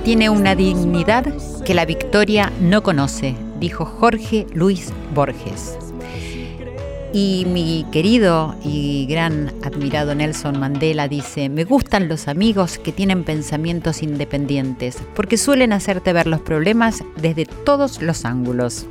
tiene una dignidad que la victoria no conoce, dijo Jorge Luis Borges. Y mi querido y gran admirado Nelson Mandela dice, me gustan los amigos que tienen pensamientos independientes, porque suelen hacerte ver los problemas desde todos los ángulos.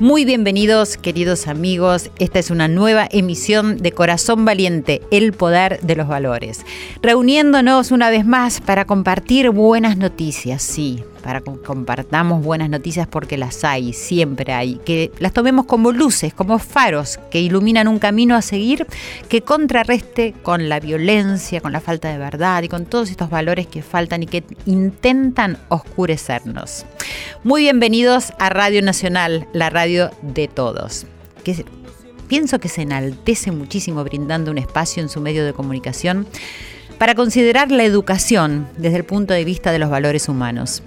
Muy bienvenidos, queridos amigos, esta es una nueva emisión de Corazón Valiente, el poder de los valores. Reuniéndonos una vez más para compartir buenas noticias, sí, para que compartamos buenas noticias porque las hay, siempre hay, que las tomemos como luces, como faros que iluminan un camino a seguir que contrarreste con la violencia, con la falta de verdad y con todos estos valores que faltan y que intentan oscurecernos. Muy bienvenidos a Radio Nacional, la radio de todos. Que pienso que se enaltece muchísimo brindando un espacio en su medio de comunicación para considerar la educación desde el punto de vista de los valores humanos.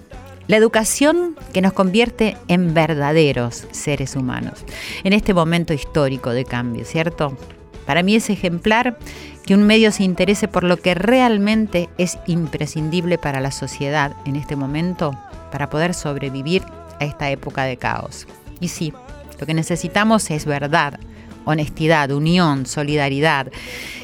La educación que nos convierte en verdaderos seres humanos en este momento histórico de cambio, ¿cierto? Para mí es ejemplar que un medio se interese por lo que realmente es imprescindible para la sociedad en este momento para poder sobrevivir a esta época de caos. Y sí, lo que necesitamos es verdad, honestidad, unión, solidaridad.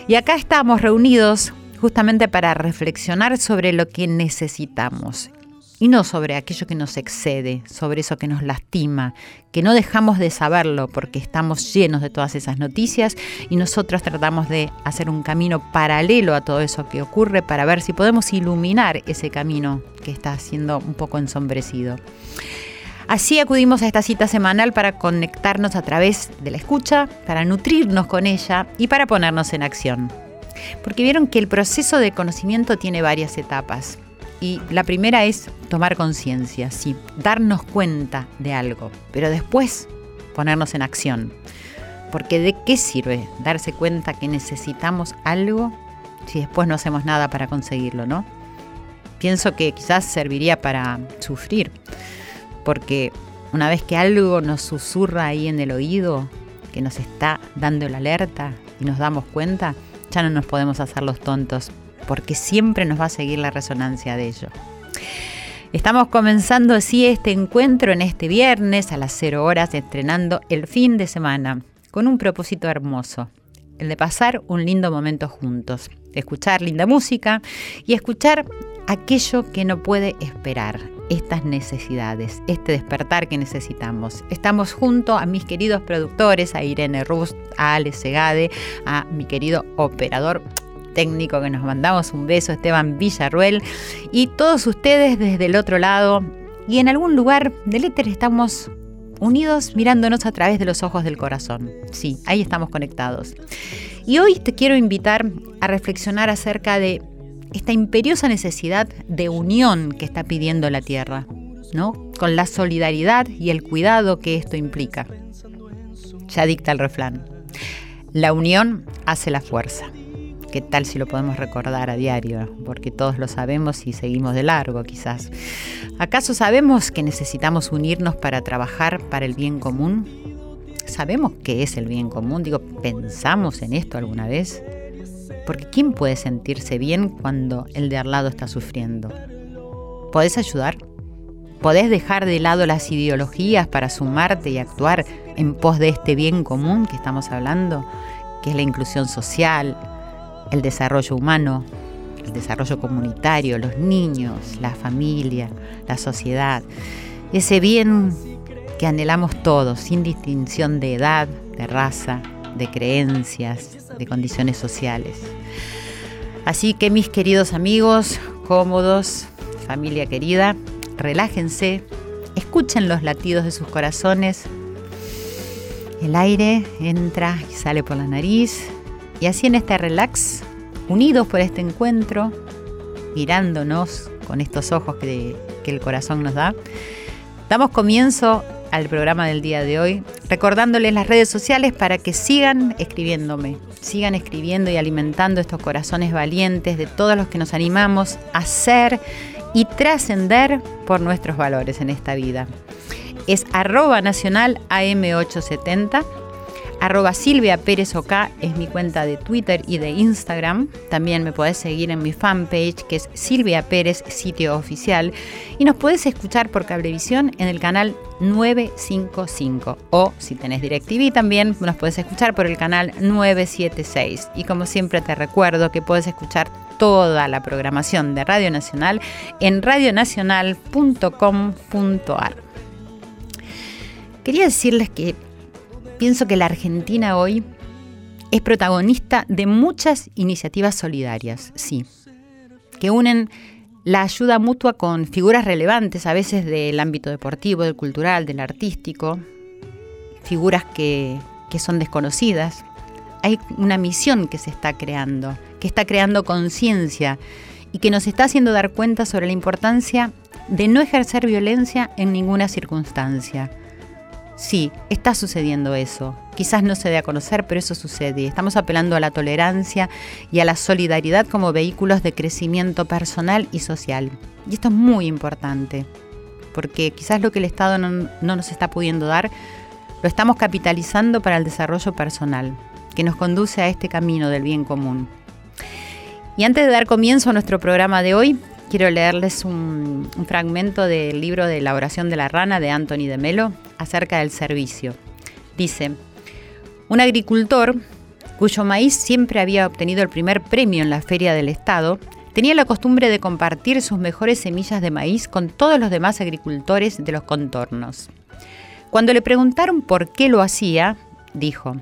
Y acá estamos reunidos justamente para reflexionar sobre lo que necesitamos y no sobre aquello que nos excede, sobre eso que nos lastima, que no dejamos de saberlo porque estamos llenos de todas esas noticias y nosotros tratamos de hacer un camino paralelo a todo eso que ocurre para ver si podemos iluminar ese camino que está siendo un poco ensombrecido. Así acudimos a esta cita semanal para conectarnos a través de la escucha, para nutrirnos con ella y para ponernos en acción. Porque vieron que el proceso de conocimiento tiene varias etapas. Y la primera es tomar conciencia, sí, darnos cuenta de algo, pero después ponernos en acción. Porque ¿de qué sirve darse cuenta que necesitamos algo si después no hacemos nada para conseguirlo, no? Pienso que quizás serviría para sufrir, porque una vez que algo nos susurra ahí en el oído, que nos está dando la alerta y nos damos cuenta, ya no nos podemos hacer los tontos porque siempre nos va a seguir la resonancia de ello. Estamos comenzando así este encuentro en este viernes a las 0 horas, estrenando el fin de semana, con un propósito hermoso, el de pasar un lindo momento juntos, escuchar linda música y escuchar aquello que no puede esperar, estas necesidades, este despertar que necesitamos. Estamos junto a mis queridos productores, a Irene Rust, a Ale Segade, a mi querido operador técnico que nos mandamos un beso, Esteban Villarruel, y todos ustedes desde el otro lado. Y en algún lugar del éter estamos unidos mirándonos a través de los ojos del corazón. Sí, ahí estamos conectados. Y hoy te quiero invitar a reflexionar acerca de esta imperiosa necesidad de unión que está pidiendo la Tierra, ¿no? Con la solidaridad y el cuidado que esto implica. Ya dicta el refrán. La unión hace la fuerza. ¿Qué tal si lo podemos recordar a diario? Porque todos lo sabemos y seguimos de largo quizás. ¿Acaso sabemos que necesitamos unirnos para trabajar para el bien común? ¿Sabemos qué es el bien común? Digo, ¿pensamos en esto alguna vez? Porque ¿quién puede sentirse bien cuando el de al lado está sufriendo? ¿Podés ayudar? ¿Podés dejar de lado las ideologías para sumarte y actuar en pos de este bien común que estamos hablando, que es la inclusión social, el desarrollo humano, el desarrollo comunitario, los niños, la familia, la sociedad, ese bien que anhelamos todos, sin distinción de edad, de raza, de creencias, de condiciones sociales. Así que mis queridos amigos, cómodos, familia querida, relájense, escuchen los latidos de sus corazones. El aire entra y sale por la nariz y así en este relax, unidos por este encuentro, mirándonos con estos ojos que, el corazón nos da, damos comienzo al programa del día de hoy, recordándoles las redes sociales para que sigan escribiéndome, sigan escribiendo y alimentando estos corazones valientes de todos los que nos animamos a ser y trascender por nuestros valores en esta vida. Es arroba nacional AM870 Arroba Silvia Pérez OK es mi cuenta de Twitter y de Instagram. También me podés seguir en mi fanpage que es Silvia Pérez, sitio oficial. Y nos podés escuchar por Cablevisión en el canal 955. O si tenés DirecTV también nos podés escuchar por el canal 976. Y como siempre te recuerdo que podés escuchar toda la programación de Radio Nacional en radionacional.com.ar. Quería decirles que pienso que la Argentina hoy es protagonista de muchas iniciativas solidarias, sí, que unen la ayuda mutua con figuras relevantes, a veces del ámbito deportivo, del cultural, del artístico, figuras que, que son desconocidas. Hay una misión que se está creando, que está creando conciencia y que nos está haciendo dar cuenta sobre la importancia de no ejercer violencia en ninguna circunstancia Sí, está sucediendo eso. Quizás no se dé a conocer, pero eso sucede. Estamos apelando a la tolerancia y a la solidaridad como vehículos de crecimiento personal y social. Y esto es muy importante, porque quizás lo que el Estado no, no nos está pudiendo dar, lo estamos capitalizando para el desarrollo personal, que nos conduce a este camino del bien común. Y antes de dar comienzo a nuestro programa de hoy, quiero leerles un, fragmento del libro de La oración de la rana de Anthony de Melo acerca del servicio. Dice, un agricultor cuyo maíz siempre había obtenido el primer premio en la feria del Estado, tenía la costumbre de compartir sus mejores semillas de maíz con todos los demás agricultores de los contornos. Cuando le preguntaron por qué lo hacía, dijo,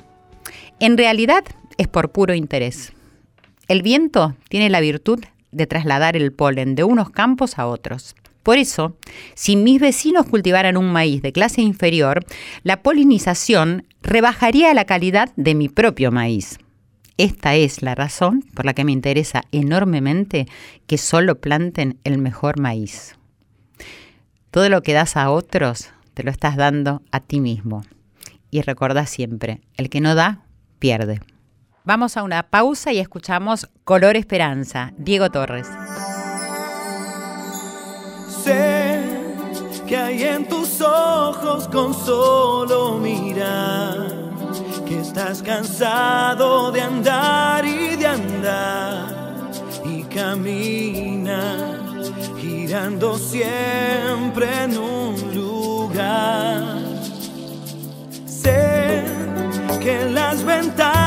en realidad es por puro interés. El viento tiene la virtud de trasladar el polen de unos campos a otros. Por eso, si mis vecinos cultivaran un maíz de clase inferior, la polinización rebajaría la calidad de mi propio maíz. Esta es la razón por la que me interesa enormemente que solo planten el mejor maíz. Todo lo que das a otros, te lo estás dando a ti mismo. Y recuerda siempre, el que no da, pierde. Vamos a una pausa y escuchamos Color Esperanza, Diego Torres. Sé que hay en tus ojos con solo mirar, que estás cansado de andar y de andar y camina girando siempre en un lugar. Sé que las ventanas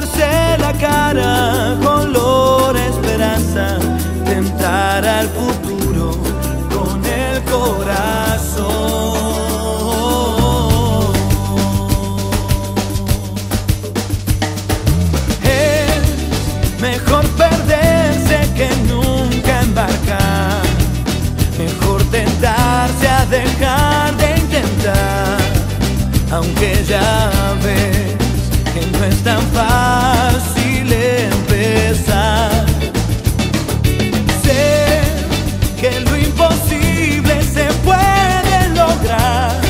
la cara, color esperanza, tentar al futuro con el corazón. Es mejor perderse que nunca embarcar, mejor tentarse a dejar de intentar, aunque ya es tan fácil empezar. Sé que lo imposible se puede lograr,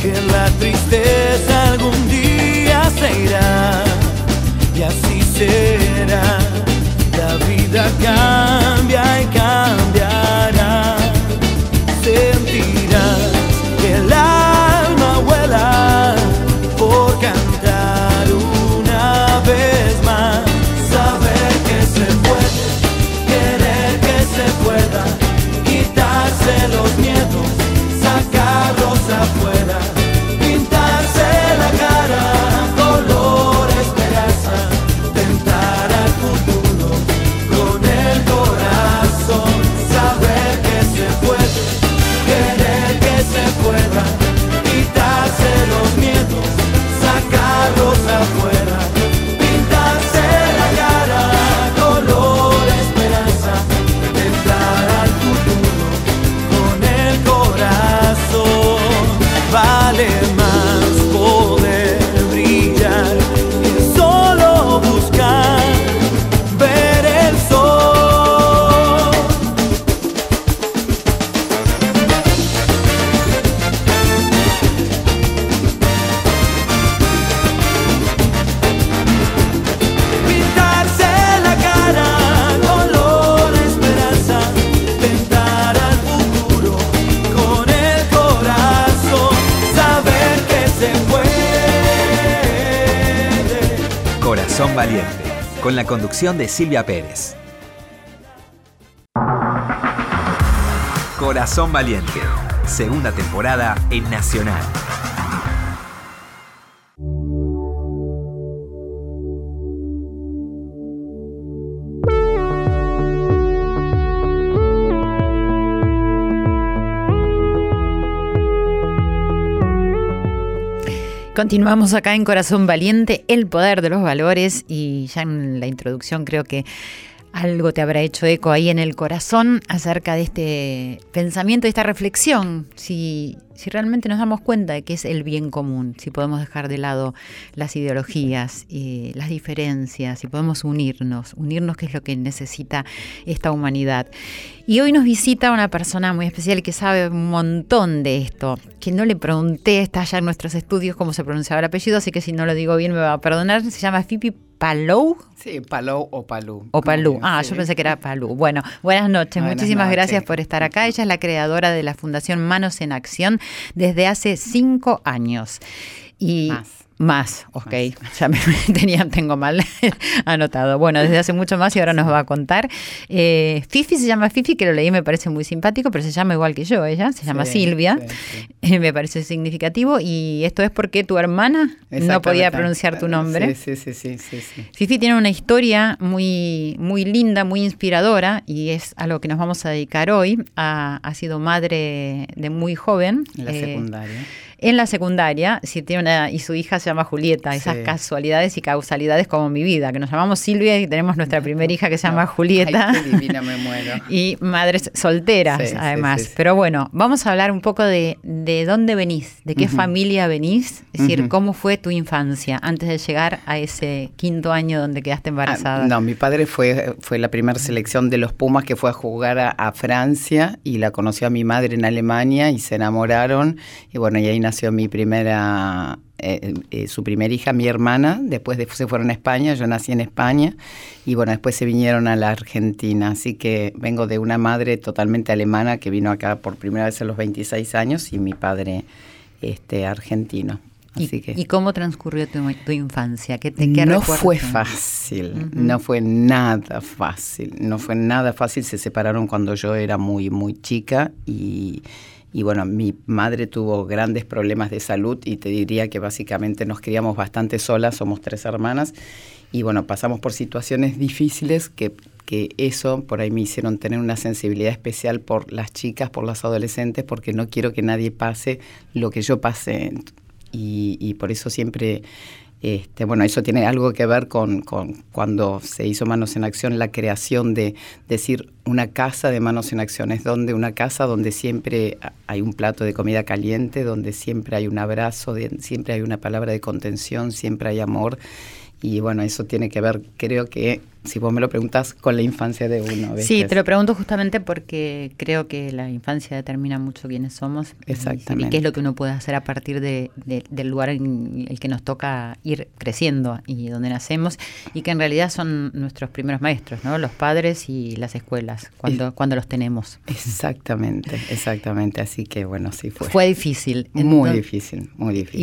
que la tristeza algún día se irá y así se de Silvia Pérez. Corazón Valiente, segunda temporada en Nacional. Continuamos acá en Corazón Valiente, el poder de los valores y ya en la introducción creo que algo te habrá hecho eco ahí en el corazón acerca de este pensamiento, de esta reflexión, si, si realmente nos damos cuenta de que es el bien común, si podemos dejar de lado las ideologías, y las diferencias, si podemos unirnos, unirnos que es lo que necesita esta humanidad. Y hoy nos visita una persona muy especial que sabe un montón de esto, que no le pregunté, está allá en nuestros estudios cómo se pronunciaba el apellido, así que si no lo digo bien me va a perdonar, se llama Fipi Palou. Sí, Palou o Palú. O Palú. Ah, yo pensé que era Palú. Bueno, buenas noches. Muchísimas gracias por estar acá. Ella es la creadora de la Fundación Manos en Acción desde hace cinco años. Y Más. Más, ok. Ya me tenía, tengo mal anotado. Bueno, desde hace mucho más y ahora nos va a contar. Eh, Fifi se llama Fifi, que lo leí, me parece muy simpático, pero se llama igual que yo, ella, se llama Sí, Silvia. sí, sí. Eh, me parece significativo. Y esto es porque tu hermana no podía pronunciar tu nombre. Sí, sí, sí, sí, sí, sí. Fifi tiene una historia muy, muy linda, muy inspiradora y es a lo que nos vamos a dedicar hoy. Ha, ha sido madre de muy joven. En la eh, secundaria. En la secundaria, sí, tiene una, y su hija se llama Julieta, esas Sí. casualidades y causalidades como mi vida, que nos llamamos Silvia y tenemos nuestra primera hija que se llama Julieta. Ay, qué divina me muero. Y madres solteras, Sí, además. sí. Pero bueno, vamos a hablar un poco de, de dónde venís, de qué familia venís, es decir, cómo fue tu infancia antes de llegar a ese quinto año donde quedaste embarazada. Ah, no, mi padre fue, fue la primera selección de los Pumas que fue a jugar a, a Francia y la conoció a mi madre en Alemania y se enamoraron. Y bueno, y ahí nació mi primera, eh, eh, su primera hija, mi hermana. Después de- se fueron a España, yo nací en España. Y bueno, después se vinieron a la Argentina. Así que vengo de una madre totalmente alemana que vino acá por primera vez a los 26 años y mi padre este, argentino. Así ¿Y, que y cómo transcurrió tu, tu infancia? ¿Qué te, qué no fue fácil, no fue nada fácil, no fue nada fácil. Se separaron cuando yo era muy, muy chica y, y bueno, mi madre tuvo grandes problemas de salud y te diría que básicamente nos criamos bastante solas, somos tres hermanas y bueno, pasamos por situaciones difíciles que, que eso por ahí me hicieron tener una sensibilidad especial por las chicas, por las adolescentes, porque no quiero que nadie pase lo que yo pasé. Y, y por eso siempre, este, bueno, eso tiene algo que ver con, con cuando se hizo Manos en Acción, la creación de decir una casa de Manos en Acción, es donde una casa donde siempre hay un plato de comida caliente, donde siempre hay un abrazo, siempre hay una palabra de contención, siempre hay amor. Y bueno, eso tiene que ver, creo que, si vos me lo preguntas, con la infancia de uno. Sí, te lo pregunto justamente porque creo que la infancia determina mucho quiénes somos y- y Exactamente. qué es lo que uno puede hacer a partir de- de- del lugar en el que nos toca ir creciendo y donde nacemos y que en realidad son nuestros primeros maestros, ¿no? Los padres y las escuelas, cuando, cuando los tenemos. Exactamente, exactamente. Así que bueno, sí fue. Fue difícil. muy Entonces- difícil, muy difícil.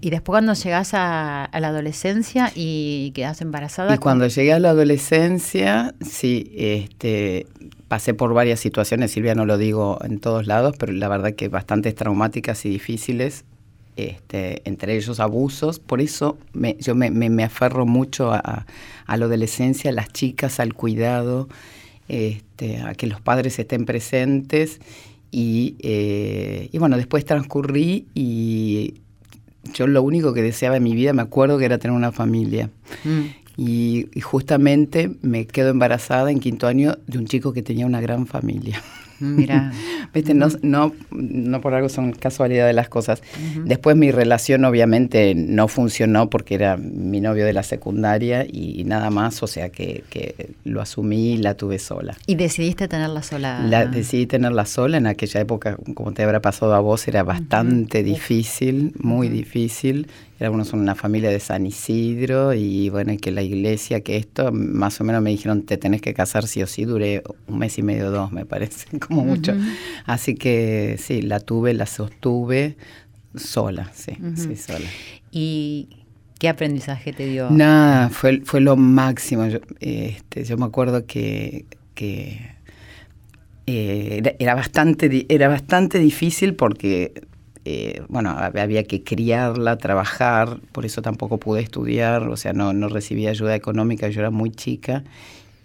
Y, y después cuando llegas a, a la adolescencia y quedas embarazada. Y cuando llegué a la adolescencia, sí, este, pasé por varias situaciones, Silvia no lo digo en todos lados, pero la verdad que bastantes traumáticas y difíciles, este, entre ellos abusos. Por eso me- yo me, me- me aferro mucho a, a la adolescencia, a las chicas, al cuidado, este, a que los padres estén presentes. Y, eh, y bueno, después transcurrí y yo lo único que deseaba en mi vida, me acuerdo que era tener una familia. Mm. Y, y justamente me quedo embarazada en quinto año de un chico que tenía una gran familia. Mira. Viste, no, no, no por algo son casualidad de las cosas. Después mi relación obviamente no funcionó porque era mi novio de la secundaria y nada más, o sea que, que lo asumí y la tuve sola. Y decidiste tenerla sola. La, decidí tenerla sola en aquella época, como te habrá pasado a vos, era bastante difícil, muy difícil. Éramos una familia de San Isidro y bueno, y que la iglesia, que esto, más o menos me dijeron, te tenés que casar sí o sí, duré un mes y medio, dos, me parece, como mucho. Así que sí, la tuve, la sostuve sola, sí, sí, sola. ¿Y ¿Qué aprendizaje te dio? Nada, fue, fue lo máximo. Yo, este, yo me acuerdo que, que eh, era, bastante, era bastante difícil porque eh, bueno, había que criarla, trabajar, por eso tampoco pude estudiar, o sea, no, no recibía ayuda económica, yo era muy chica.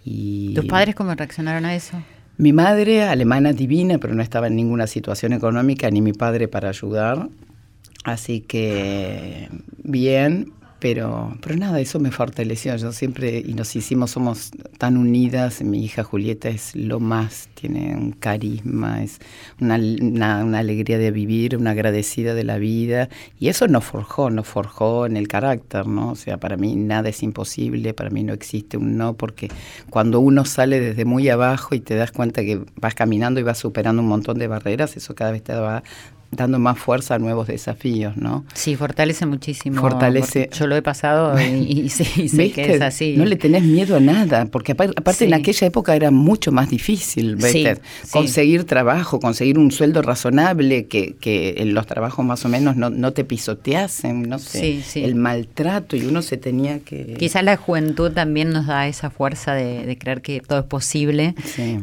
Y ¿Tus padres cómo reaccionaron a eso? Mi madre, alemana divina, pero no estaba en ninguna situación económica, ni mi padre para ayudar. Así que bien, pero, pero nada, eso me fortaleció. Yo siempre, y nos hicimos, somos tan unidas. Mi hija Julieta es lo más, tiene un carisma, es una, una, alegría de vivir, una agradecida de la vida. Y eso nos forjó, nos forjó en el carácter, ¿no? O sea, para mí nada es imposible, para mí no existe un no, porque cuando uno sale desde muy abajo y te das cuenta que vas caminando y vas superando un montón de barreras, eso cada vez te va dando más fuerza a nuevos desafíos, ¿no? Sí, fortalece muchísimo. Fortalece. Yo lo he pasado y, sé que es así. No le tenés miedo a nada, porque aparte en aquella época era mucho más difícil, ¿ves? conseguir trabajo, conseguir un sueldo razonable, que, que en los trabajos más o menos no, no te pisoteasen, no sé, el maltrato y uno se tenía que... Quizás la juventud también nos da esa fuerza de, creer que todo es posible,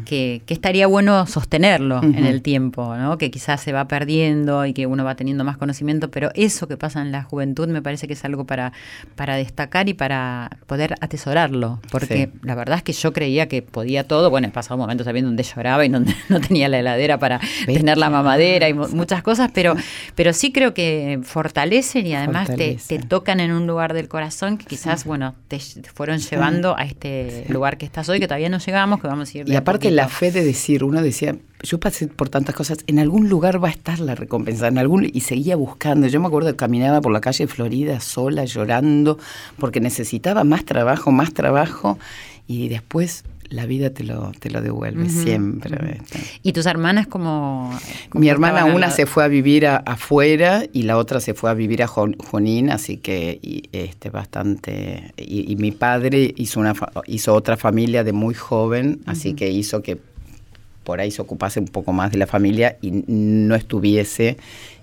que, que, estaría bueno sostenerlo en el tiempo, ¿no? Que quizás se va perdiendo y que uno va teniendo más conocimiento, pero eso que pasa en la juventud me parece que es algo para, para destacar y para poder atesorarlo, porque la verdad es que yo creía que podía todo, bueno, he pasado momentos también donde lloraba y donde no tenía la heladera para tener la mamadera y muchas cosas, pero, pero sí creo que fortalecen y además te, tocan en un lugar del corazón que quizás, bueno, te fueron llevando a este lugar que estás hoy, que todavía no llegamos, que vamos a ir. Y aparte la fe de decir, uno decía, yo pasé por tantas cosas, en algún lugar va a estar la recompensa, en algún y seguía buscando. Yo me acuerdo que caminaba por la calle Florida sola, llorando, porque necesitaba más trabajo, más trabajo, y después la vida te lo, te lo devuelve siempre. ¿Y tus hermanas como Mi hermana, una se fue a vivir afuera y la otra se fue a vivir a Junín, así que este, bastante... Y, mi padre hizo, una, hizo otra familia de muy joven, así que hizo que por ahí se ocupase un poco más de la familia y no estuviese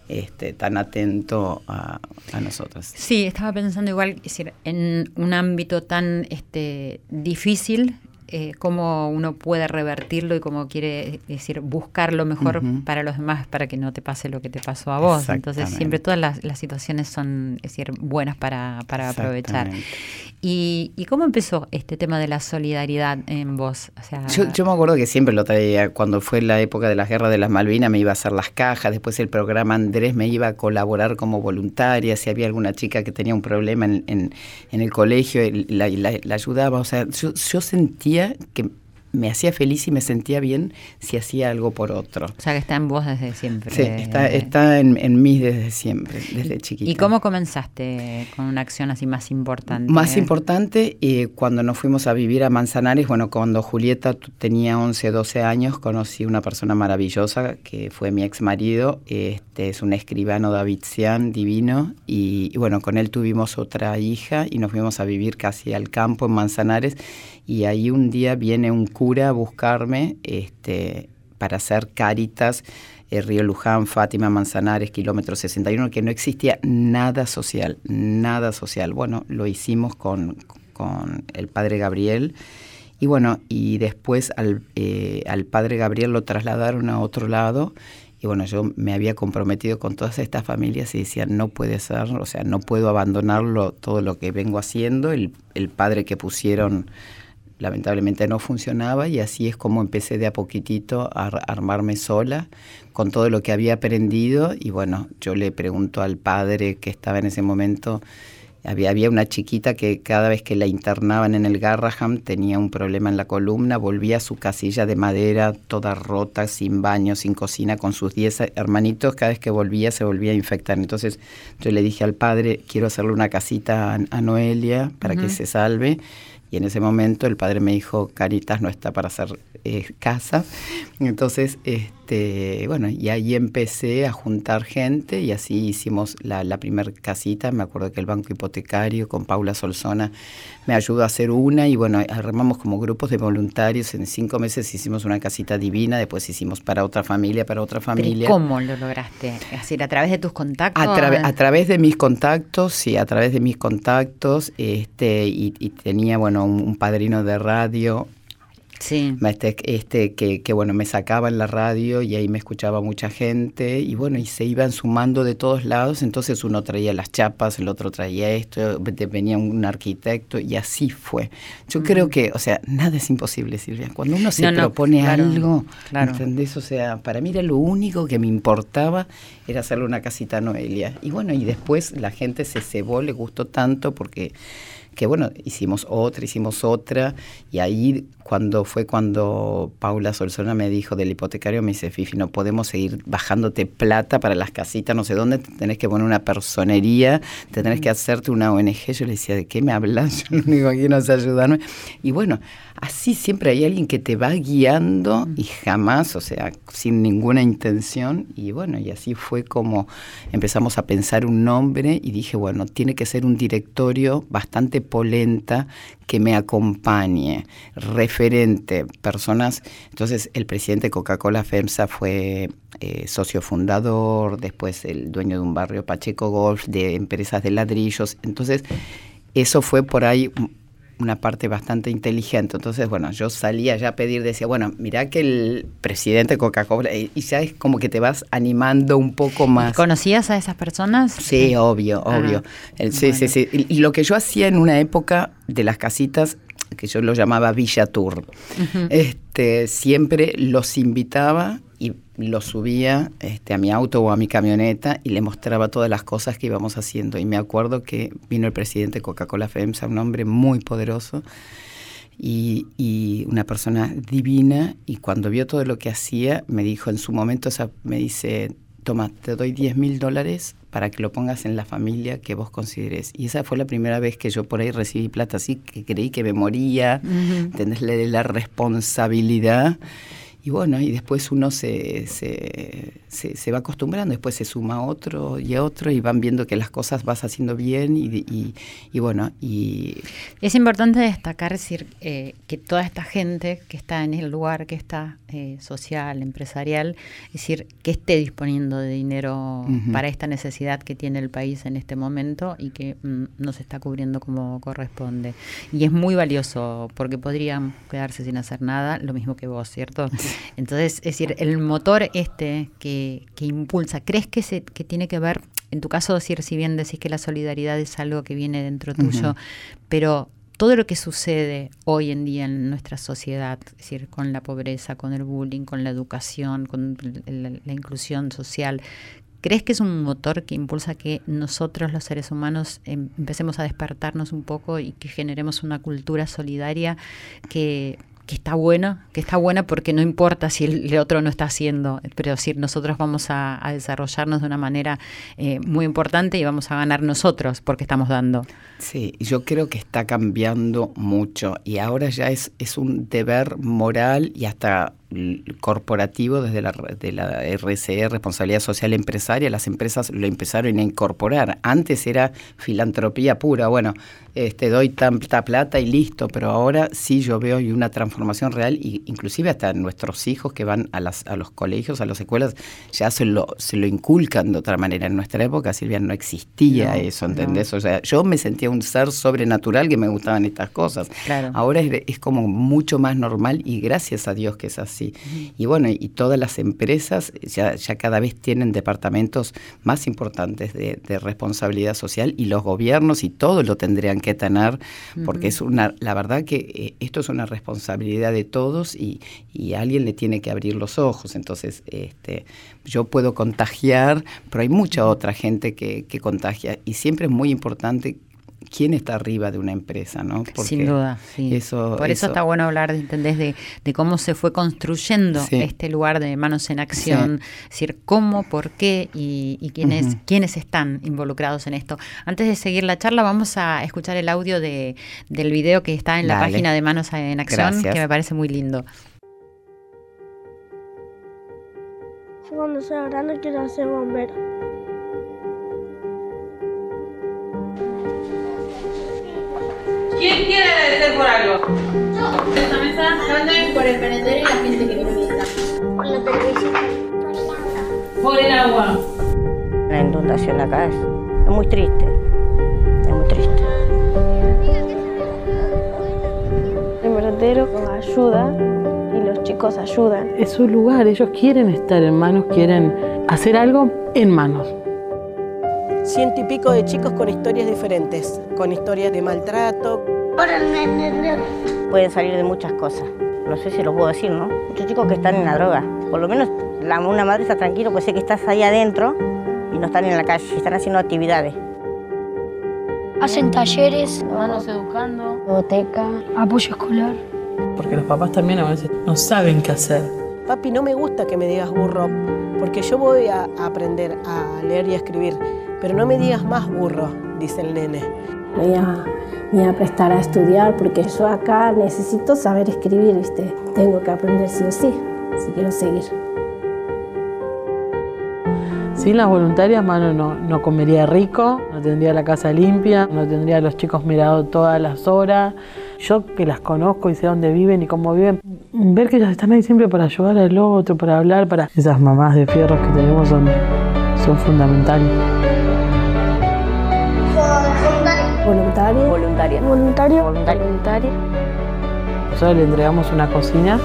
este, tan atento a, a nosotros. Sí, estaba pensando igual, decir, en un ámbito tan este, difícil eh, cómo uno puede revertirlo y cómo quiere decir buscar lo mejor para los demás para que no te pase lo que te pasó a vos. Entonces siempre todas las, situaciones son decir buenas para, para aprovechar. ¿Y, cómo empezó este tema de la solidaridad en vos? yo, me acuerdo que siempre lo traía, cuando fue la época de la guerra de las Malvinas me iba a hacer las cajas, después el programa Andrés me iba a colaborar como voluntaria, si había alguna chica que tenía un problema en, en, el colegio, la, la, ayudaba, o sea, yo, yo sentía que me hacía feliz y me sentía bien si hacía algo por otro. O sea, que está en vos desde siempre. Sí, está, está en, en mí desde siempre, desde chiquita. ¿Y cómo comenzaste con una acción así más importante? Más importante, eh, cuando nos fuimos a vivir a Manzanares, bueno, cuando Julieta tenía 11, 12 años, conocí una persona maravillosa que fue mi ex marido, este es un escribano David Cian, divino, y, y bueno, con él tuvimos otra hija y nos fuimos a vivir casi al campo en Manzanares, y ahí un día viene un buscarme este, para hacer caritas. eh, Río Luján, Fátima, Manzanares, kilómetro 61, que no existía nada social, nada social. Bueno, lo hicimos con, con el padre Gabriel. Y bueno, y después al, eh, al, padre Gabriel lo trasladaron a otro lado. Y bueno, yo me había comprometido con todas estas familias y decía, no puede ser, o sea, no puedo abandonarlo todo lo que vengo haciendo. El, el padre que pusieron lamentablemente no funcionaba y así es como empecé de a poquitito a armarme sola con todo lo que había aprendido y bueno, yo le pregunto al padre que estaba en ese momento, había, había una chiquita que cada vez que la internaban en el Garraham tenía un problema en la columna, volvía a su casilla de madera toda rota, sin baño, sin cocina, con sus 10 hermanitos, cada vez que volvía se volvía a infectar. Entonces yo le dije al padre, quiero hacerle una casita a, Noelia para que se salve y en ese momento el padre me dijo, Caritas no está para hacer eh, casa. Entonces, este, este, bueno, y ahí empecé a juntar gente y así hicimos la, la primera casita. Me acuerdo que el Banco Hipotecario con Paula Solzona me ayudó a hacer una y bueno, armamos como grupos de voluntarios. En cinco meses hicimos una casita divina, después hicimos para otra familia, para otra familia. ¿Cómo lo lograste? ¿Es decir, a través de tus contactos? A, a través de mis contactos, sí, a través de mis contactos. Este, y, tenía, bueno, un padrino de radio Sí. Este, este que, que, bueno, me sacaba en la radio y ahí me escuchaba mucha gente y bueno, y se iban sumando de todos lados, entonces uno traía las chapas, el otro traía esto, venía un arquitecto y así fue. Yo creo que, o sea, nada es imposible, Silvia. Cuando uno se propone algo, ¿entendés? O sea, para mí era lo único que me importaba era hacerle una casita a Noelia. Y bueno, y después la gente se cebó, le gustó tanto porque que bueno, hicimos otra, hicimos otra, y ahí cuando fue cuando Paula Solsona me dijo del hipotecario, me dice, Fifi, no podemos seguir bajándote plata para las casitas, no sé dónde, tenés que poner una personería, tenés que hacerte una ONG. Yo le decía, ¿de qué me hablas? Yo lo único que no sé ayudarme. Y bueno, así siempre hay alguien que te va guiando y jamás, o sea, sin ninguna intención. Y bueno, y así fue como empezamos a pensar un nombre y dije, bueno, tiene que ser un directorio bastante polenta que me acompañe, referente, personas. Entonces, el presidente de Coca-Cola FEMSA fue eh, socio fundador, después el dueño de un barrio Pacheco Golf, de empresas de ladrillos. Entonces, eso fue por ahí una parte bastante inteligente. Entonces, bueno, yo salía ya a pedir, decía, bueno, mira que el presidente de Coca-Cola, y ya es como que te vas animando un poco más. ¿Conocías a esas personas? Sí, obvio, ah, obvio. sí, sí, sí. Y, lo que yo hacía en una época de las casitas, que yo lo llamaba Villa Tour, este, siempre los invitaba y lo subía este, a mi auto o a mi camioneta y le mostraba todas las cosas que íbamos haciendo. Y me acuerdo que vino el presidente de Coca-Cola FEMSA, un hombre muy poderoso y, y, una persona divina. Y cuando vio todo lo que hacía, me dijo en su momento, me dice, toma, te doy 10 mil dólares para que lo pongas en la familia que vos consideres. Y esa fue la primera vez que yo por ahí recibí plata, así que creí que me moría, tenerle la responsabilidad. Y bueno, y después uno se, se, se, va acostumbrando, después se suma otro y otro y van viendo que las cosas vas haciendo bien y, y, bueno. y Es importante destacar decir, eh, que toda esta gente que está en el lugar que está eh, social, empresarial, es decir, que esté disponiendo de dinero para esta necesidad que tiene el país en este momento y que mm, no se está cubriendo como corresponde. Y es muy valioso porque podrían quedarse sin hacer nada, lo mismo que vos, ¿cierto? Entonces, es decir, el motor este que, que impulsa, ¿crees que, se, que tiene que ver, en tu caso, decir, si bien decís que la solidaridad es algo que viene dentro tuyo, pero todo lo que sucede hoy en día en nuestra sociedad, es decir, con la pobreza, con el bullying, con la educación, con la, inclusión social, ¿crees que es un motor que impulsa que nosotros los seres humanos em, empecemos a despertarnos un poco y que generemos una cultura solidaria que que está buena, que está buena porque no importa si el, otro no está haciendo, pero si nosotros vamos a, desarrollarnos de una manera eh, muy importante y vamos a ganar nosotros porque estamos dando. Sí, yo creo que está cambiando mucho y ahora ya es, es un deber moral y hasta corporativo desde la, de la RCE, Responsabilidad Social Empresaria, las empresas lo empezaron a incorporar. Antes era filantropía pura, bueno, este, doy tanta plata y listo, pero ahora sí yo veo una transformación real, y inclusive hasta nuestros hijos que van a, las, a los colegios, a las escuelas, ya se lo, se lo inculcan de otra manera. En nuestra época, Silvia, no existía eso, ¿entendés? O sea, yo me sentía un ser sobrenatural que me gustaban estas cosas. Ahora es, es como mucho más normal y gracias a Dios que es así. Y bueno, y todas las empresas ya, ya cada vez tienen departamentos más importantes de, responsabilidad social y los gobiernos y todos lo tendrían que tener, porque es una, la verdad que eh, esto es una responsabilidad de todos y, y alguien le tiene que abrir los ojos. Entonces, este, yo puedo contagiar, pero hay mucha otra gente que, que contagia y siempre es muy importante quién está arriba de una empresa, ¿no? Sin duda, sí. Eso, Por eso, está bueno hablar, ¿entendés? De, de cómo se fue construyendo este lugar de manos en acción, es decir, cómo, por qué y, quiénes, quiénes están involucrados en esto. Antes de seguir la charla, vamos a escuchar el audio de, del video que está en la página de Manos en Acción, que me parece muy lindo. cuando sea grande quiero ser bombero. ¿Quién quiere agradecer por algo? Yo. Esta mesa, por el merendero y la gente que viene Por la televisión. Por el agua. La inundación acá es, es muy triste. Es muy triste. El merendero ayuda y los chicos ayudan. Es su lugar, ellos quieren estar en manos, quieren hacer algo en manos. Ciento y pico de chicos con historias diferentes, con historias de maltrato. Pueden salir de muchas cosas. No sé si lo puedo decir, ¿no? Muchos chicos que están en la droga. Por lo menos la, una madre está tranquila, pues sé que estás ahí adentro y no están en la calle, están haciendo actividades. Hacen talleres, Manos educando. biblioteca, apoyo escolar. Porque los papás también a veces no saben qué hacer. Papi, no me gusta que me digas burro, porque yo voy a aprender a leer y a escribir, pero no me digas más burro, dice el nene. Me voy a, me voy a prestar a estudiar porque yo acá necesito saber escribir, ¿viste? Tengo que aprender sí o sí, si quiero seguir. Sin las voluntarias, mano, no, no comería rico, no tendría la casa limpia, no tendría a los chicos mirados todas las horas. Yo que las conozco y sé dónde viven y cómo viven, ver que ellas están ahí siempre para ayudar al otro, para hablar, para... Esas mamás de fierros que tenemos son, son fundamentales. Voluntaria. Voluntaria. Voluntario. Voluntaria. Nosotros le entregamos una cocina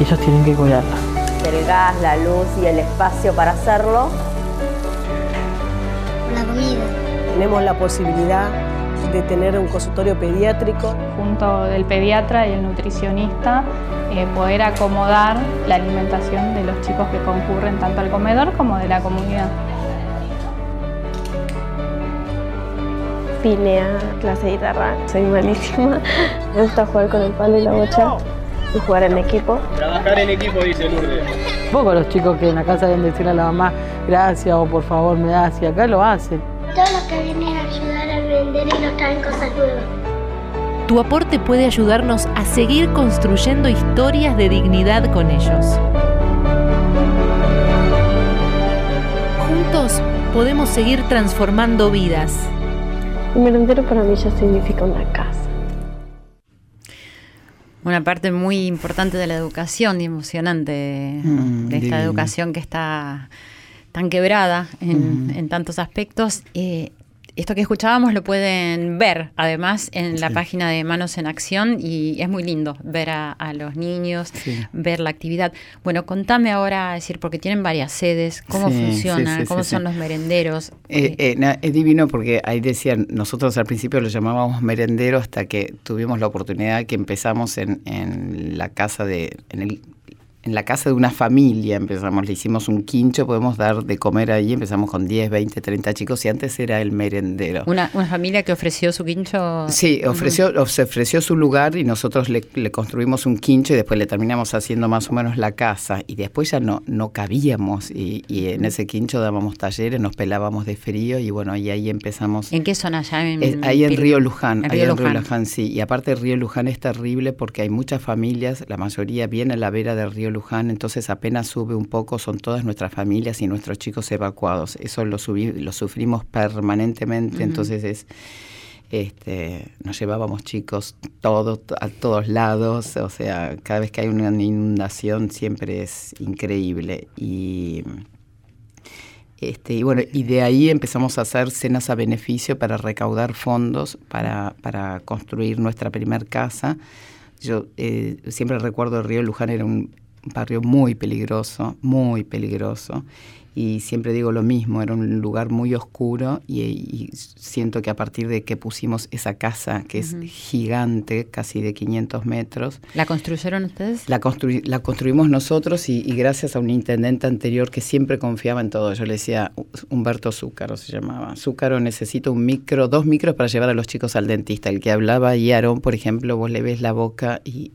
y ellos tienen que cuidarla. El gas, la luz y el espacio para hacerlo. La comida. Tenemos la posibilidad de tener un consultorio pediátrico. junto del pediatra y el nutricionista, eh, poder acomodar la alimentación de los chicos que concurren tanto al comedor como de la comunidad. Vine a clase de guitarra, soy malísima. Me gusta jugar con el palo y la bocha y jugar en equipo. Trabajar en equipo, dice Lourdes. Poco los chicos que en la casa deben decirle a la mamá, gracias o por favor me das, y acá lo hacen. Todos los que vienen a ayudar a vender y nos traen cosas nuevas. Tu aporte puede ayudarnos a seguir construyendo historias de dignidad con ellos. Juntos podemos seguir transformando vidas. El merendero para mí ya significa una casa. Una parte muy importante de la educación y emocionante Mm, de esta divino. educación que está tan quebrada en tantos aspectos. Eh, esto que escuchábamos lo pueden ver además en la página de Manos en Acción y es muy lindo ver a, a los niños, Sí. ver la actividad. Bueno, contame ahora, es decir, porque tienen varias sedes, cómo Sí, sí, funciona, sí, cómo son los merenderos. Eh, eh, na- es divino porque ahí decían, nosotros al principio lo llamábamos merendero hasta que tuvimos la oportunidad que empezamos en, en la casa de, en el en la casa de una familia empezamos, le hicimos un quincho, podemos dar de comer ahí, empezamos con 10, 20, 30 chicos y antes era el merendero. Una, una familia que ofreció su quincho. Sí, ofreció, of- se ofreció su lugar y nosotros le, le construimos un quincho y después le terminamos haciendo más o menos la casa y después ya no, no cabíamos y, y en ese quincho dábamos talleres, nos pelábamos de frío y bueno, y ahí empezamos. ¿En qué zona allá? En, Es ahí en Río Luján, En ahí Río en Río Luján. Luján, sí. Y aparte Río Luján es terrible porque hay muchas familias, la mayoría viene a la vera del Río Luján, entonces apenas sube un poco son todas nuestras familias y nuestros chicos evacuados. Eso lo, subí- lo sufrimos permanentemente, entonces es... Este, nos llevábamos chicos todos a todos lados, o sea, cada vez que hay una inundación siempre es increíble y este, y bueno, y de ahí empezamos a hacer cenas a beneficio para recaudar fondos para, para construir nuestra primer casa. Yo eh, siempre recuerdo Río Luján era un barrio muy peligroso, muy peligroso. Y siempre digo lo mismo, era un lugar muy oscuro y, y siento que a partir de que pusimos esa casa, que es gigante, casi de 500 metros, ¿La construyeron ustedes? la, la construimos nosotros y, y gracias a un intendente anterior que siempre confiaba en todo. Yo le decía, Humberto Zúcaro se llamaba. Zúcaro necesito un micro, dos micros para llevar a los chicos al dentista. El que hablaba ahí, Aarón, por ejemplo, vos le ves la boca y,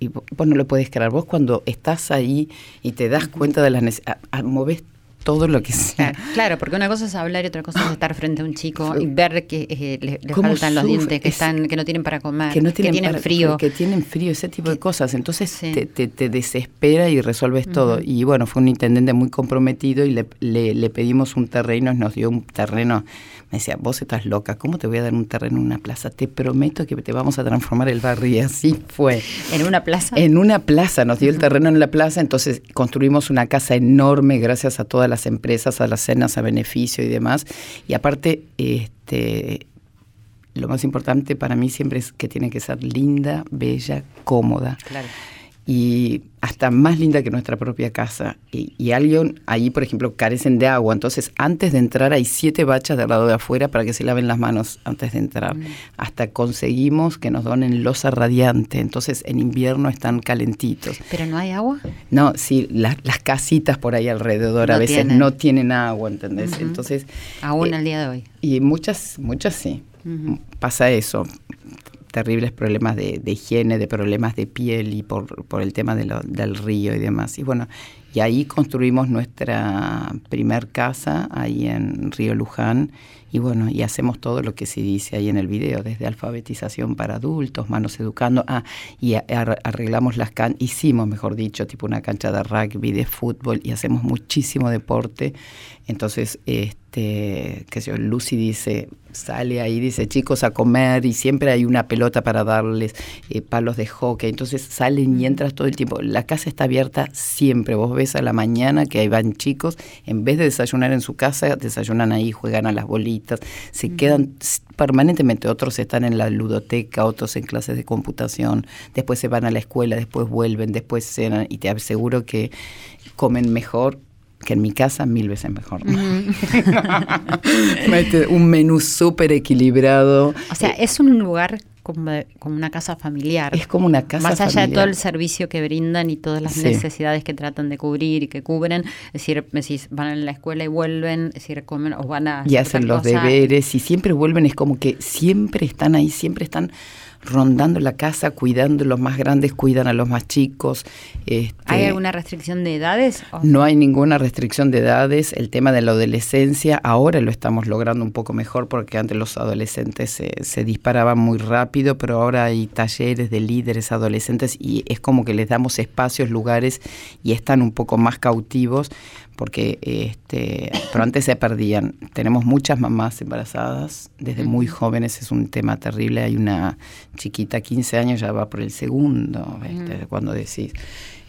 y, vos no lo podés creer. Vos cuando estás ahí y te das cuenta de las necesidades, movés todo lo que sea. Claro, porque una cosa es hablar y otra cosa es estar frente a un chico y ver que eh, le, le ¿Cómo faltan los dientes, que Es- están, que no tienen para comer, que no tienen, para- frío. que tienen frío, ese tipo de cosas. Entonces te, te- te desespera y resuelves todo. Y bueno, fue un intendente muy comprometido y le, le- le pedimos un terreno, nos dio un terreno. Me decía, vos estás loca, ¿cómo te voy a dar un terreno en una plaza? Te prometo que te vamos a transformar el barrio. Y así fue. ¿En una plaza? En una plaza, nos dio el terreno en la plaza, entonces construimos una casa enorme gracias a todas las empresas, a las cenas a beneficio y demás. Y aparte, este, lo más importante para mí siempre es que tiene que ser linda, bella, cómoda. Claro. Y hasta más linda que nuestra propia casa. Y, y alguien ahí, por ejemplo, carecen de agua. Entonces, antes de entrar hay siete bachas del lado de afuera para que se laven las manos antes de entrar. Hasta conseguimos que nos donen losa radiante. Entonces, en invierno están calentitos. ¿Pero no hay agua? No, sí, la- las casitas por ahí alrededor a veces tienen. no tienen agua, ¿entendés? Entonces... Aún eh, al día de hoy. Y muchas, muchas sí. Pasa eso. Terribles problemas de, de higiene, de problemas de piel y por, por el tema de lo- del río y demás. Y bueno, y ahí construimos nuestra primer casa, ahí en Río Luján. Y bueno, y hacemos todo lo que se dice ahí en el video, desde alfabetización para adultos, manos educando, ah, y arreglamos las can, hicimos, mejor dicho, tipo una cancha de rugby, de fútbol, y hacemos muchísimo deporte. Entonces, este, qué sé yo, Lucy dice, sale ahí, dice, chicos, a comer, y siempre hay una pelota para darles, eh, palos de hockey. Entonces salen y entras todo el tiempo. La casa está abierta siempre. Vos ves a la mañana que ahí van chicos, en vez de desayunar en su casa, desayunan ahí, juegan a las bolitas, se quedan permanentemente. Otros están en la ludoteca, otros en clases de computación, después se van a la escuela, después vuelven, después cenan, y te aseguro que comen mejor que en mi casa mil veces mejor. Un menú súper equilibrado. O sea, es un lugar como, de- como una casa familiar. Es como una casa Más allá de familiar. todo el servicio que brindan y todas las Sí. necesidades que tratan de cubrir y que cubren. Es decir, decís, van a la escuela y vuelven, es decir, comen o van a... y hacen los cosa. deberes y siempre vuelven, es como que siempre están ahí, siempre están rondando la casa, cuidando los más grandes, cuidan a los más chicos. este, ¿Hay alguna restricción de edades? O- No hay ninguna restricción de edades. El tema de la adolescencia ahora lo estamos logrando un poco mejor porque antes los adolescentes se, se disparaban muy rápido, pero ahora hay talleres de líderes adolescentes y es como que les damos espacios, lugares y están un poco más cautivos porque este, pero antes se perdían. Tenemos muchas mamás embarazadas desde muy jóvenes, es un tema terrible. Hay una chiquita, 15 años, ya va por el segundo, ¿viste? cuando decís.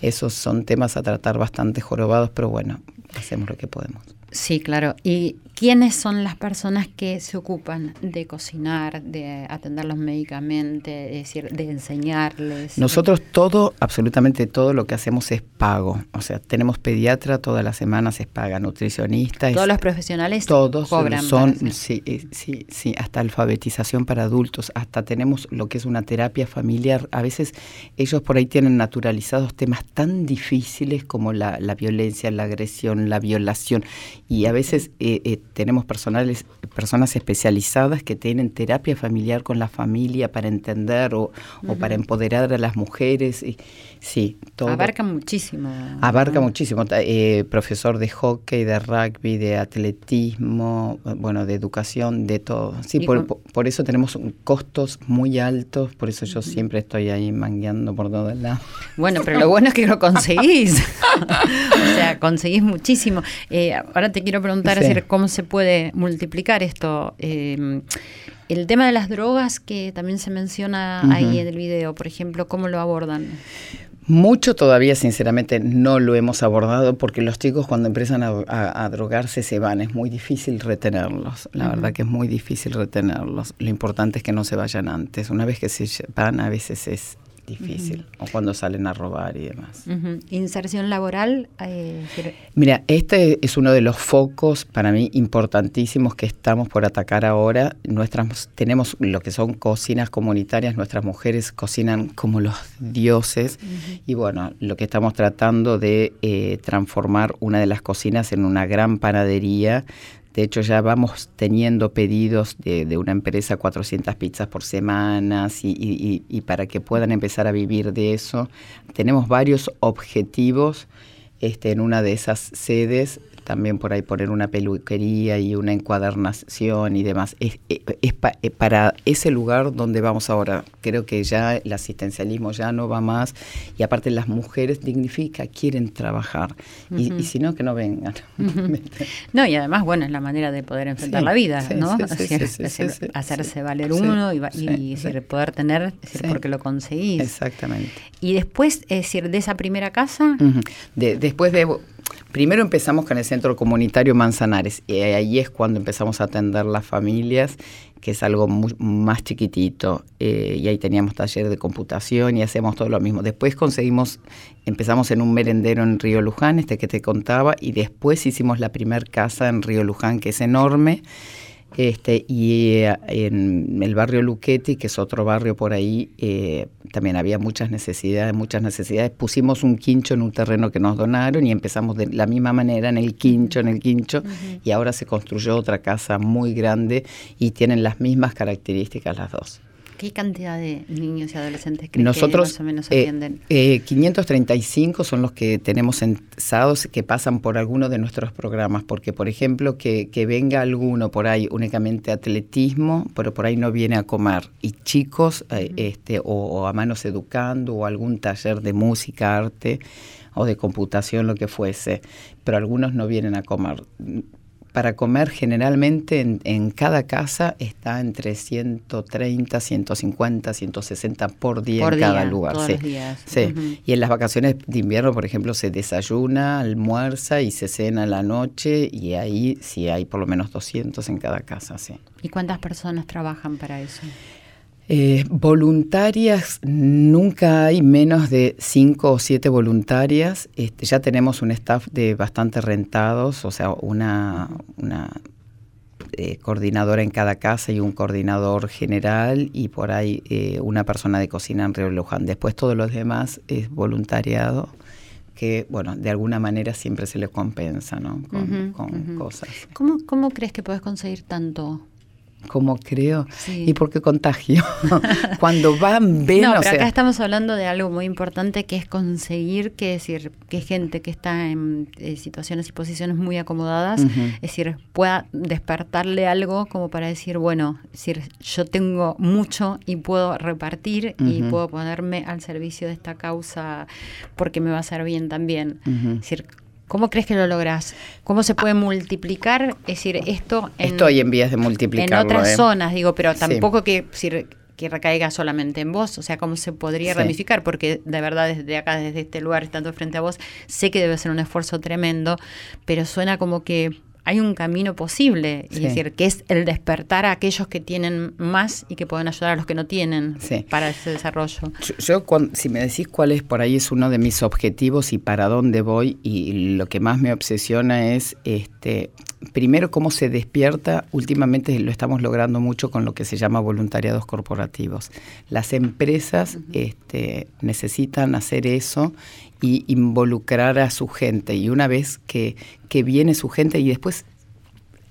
Esos son temas a tratar bastante jorobados, pero bueno, hacemos lo que podemos. Sí, claro. ¿Y quiénes son las personas que se ocupan de cocinar, de atender los medicamentos, es decir, de enseñarles? Nosotros todo, absolutamente todo lo que hacemos es pago. O sea, tenemos pediatra todas las semanas, es paga, nutricionista. es- Todos los profesionales Todos cobran. son, hacer- sí, eh, sí, sí, hasta alfabetización para adultos, hasta tenemos lo que es una terapia familiar. A veces ellos por ahí tienen naturalizados temas tan difíciles como la, la violencia, la agresión, la violación. Y a veces eh, eh, tenemos personales, personas especializadas que tienen terapia familiar con la familia para entender o, o para empoderar a las mujeres. Y, sí, todo. Abarca muchísimo. Abarca ¿no? muchísimo. Eh, profesor de hockey, de rugby, de atletismo, bueno, de educación, de todo. Sí, por, con- por- eso tenemos costos muy altos, por eso yo siempre estoy ahí mangueando por todos lados. Bueno, pero lo bueno es que lo conseguís. o sea, conseguís muchísimo. Eh, ahora te quiero preguntar Sí. decir, cómo se puede multiplicar esto. Eh, el tema de las drogas que también se menciona ahí en el video, por ejemplo, ¿cómo lo abordan? Mucho todavía, sinceramente, no lo hemos abordado porque los chicos cuando empiezan a, a- a drogarse se van. Es muy difícil retenerlos. La verdad que es muy difícil retenerlos. Lo importante es que no se vayan antes. Una vez que se van, a veces es difícil. O cuando salen a robar y demás. Inserción laboral. eh, Mira, este es uno de los focos para mí importantísimos que estamos por atacar ahora. Nuestras tenemos lo que son cocinas comunitarias, nuestras mujeres cocinan como los dioses y bueno, lo que estamos tratando de eh, transformar una de las cocinas en una gran panadería. De hecho, ya vamos teniendo pedidos de, una empresa 400 pizzas por semana y- y para que puedan empezar a vivir de eso. Tenemos varios objetivos este, en una de esas sedes también por ahí poner una peluquería y una encuadernación y demás. Es, es- es pa- eh, para ese lugar donde vamos ahora. Creo que ya el asistencialismo ya no va más y aparte las mujeres dignifica, quieren trabajar. Y- si no, que no vengan. No, y además, bueno, es la manera de poder enfrentar Sí, la vida, sí, ¿no? sí, decir, hacerse valer uno y, decir, poder tener, decir, porque lo conseguís. Exactamente. Y después, es decir, de esa primera casa. De- después de... Primero empezamos con el centro comunitario Manzanares y ahí es cuando empezamos a atender las familias, que es algo más chiquitito. eh, y ahí teníamos taller de computación y hacemos todo lo mismo. Después conseguimos, empezamos en un merendero en Río Luján, este que te contaba, y después hicimos la primer casa en Río Luján, que es enorme. Este, y eh, en el barrio Luchetti, que es otro barrio por ahí, eh, también había muchas necesidades, muchas necesidades. Pusimos un quincho en un terreno que nos donaron y empezamos de la misma manera en el quincho, en el quincho, y ahora se construyó otra casa muy grande y tienen las mismas características las dos. ¿Qué cantidad de niños y adolescentes creen Nosotros, que más o menos eh, atienden? eh, 535 son los que tenemos censados que pasan por alguno de nuestros programas, porque por ejemplo que, que venga alguno por ahí únicamente atletismo, pero por ahí no viene a comer, y chicos eh, este, o, o a manos educando o algún taller de música, arte o de computación, lo que fuese, pero algunos no vienen a comer. Para comer generalmente en, en cada casa está entre 130, 150, 160 por día Por en cada lugar. todos sí. los días. Sí. Y en las vacaciones de invierno, por ejemplo, se desayuna, almuerza y se cena a la noche y ahí sí hay por lo menos 200 en cada casa, sí. ¿Y cuántas personas trabajan para eso? Eh, voluntarias, nunca hay menos de cinco o siete voluntarias. Este, ya tenemos un staff de bastante rentados, o sea, una, una eh, coordinadora en cada casa y un coordinador general y por ahí eh, una persona de cocina en Río Luján. Después todo lo demás es voluntariado que, bueno, de alguna manera siempre se les compensa, ¿no? Con, cosas. ¿Cómo, ¿Cómo crees que puedes conseguir tanto? Como creo. Sí. ¿Y por qué contagio? Cuando van, ven, no, o pero sea, acá estamos hablando de algo muy importante que es conseguir que decir que gente que está en eh, situaciones y posiciones muy acomodadas, es decir, pueda despertarle algo como para decir, bueno, es decir, yo tengo mucho y puedo repartir y puedo ponerme al servicio de esta causa porque me va a hacer bien también. Es decir, ¿cómo crees que lo logras? ¿Cómo se puede multiplicar? Es decir, esto en, Estoy en vías de en multiplicarlo. otras ¿eh? zonas, digo, pero Sí. tampoco que, recaiga solamente en vos, o sea, cómo se podría Sí. ramificar, porque de verdad desde acá, desde este lugar, estando frente a vos, sé que debe ser un esfuerzo tremendo, pero suena como que hay un camino posible, Sí. es decir, que es el despertar a aquellos que tienen más y que pueden ayudar a los que no tienen Sí. para ese desarrollo. Yo, yo si me decís cuál es por ahí es uno de mis objetivos y para dónde voy y lo que más me obsesiona es este primero cómo se despierta, últimamente lo estamos logrando mucho con lo que se llama voluntariados corporativos. Las empresas este, necesitan hacer eso y involucrar a su gente. Y una vez que, que viene su gente y después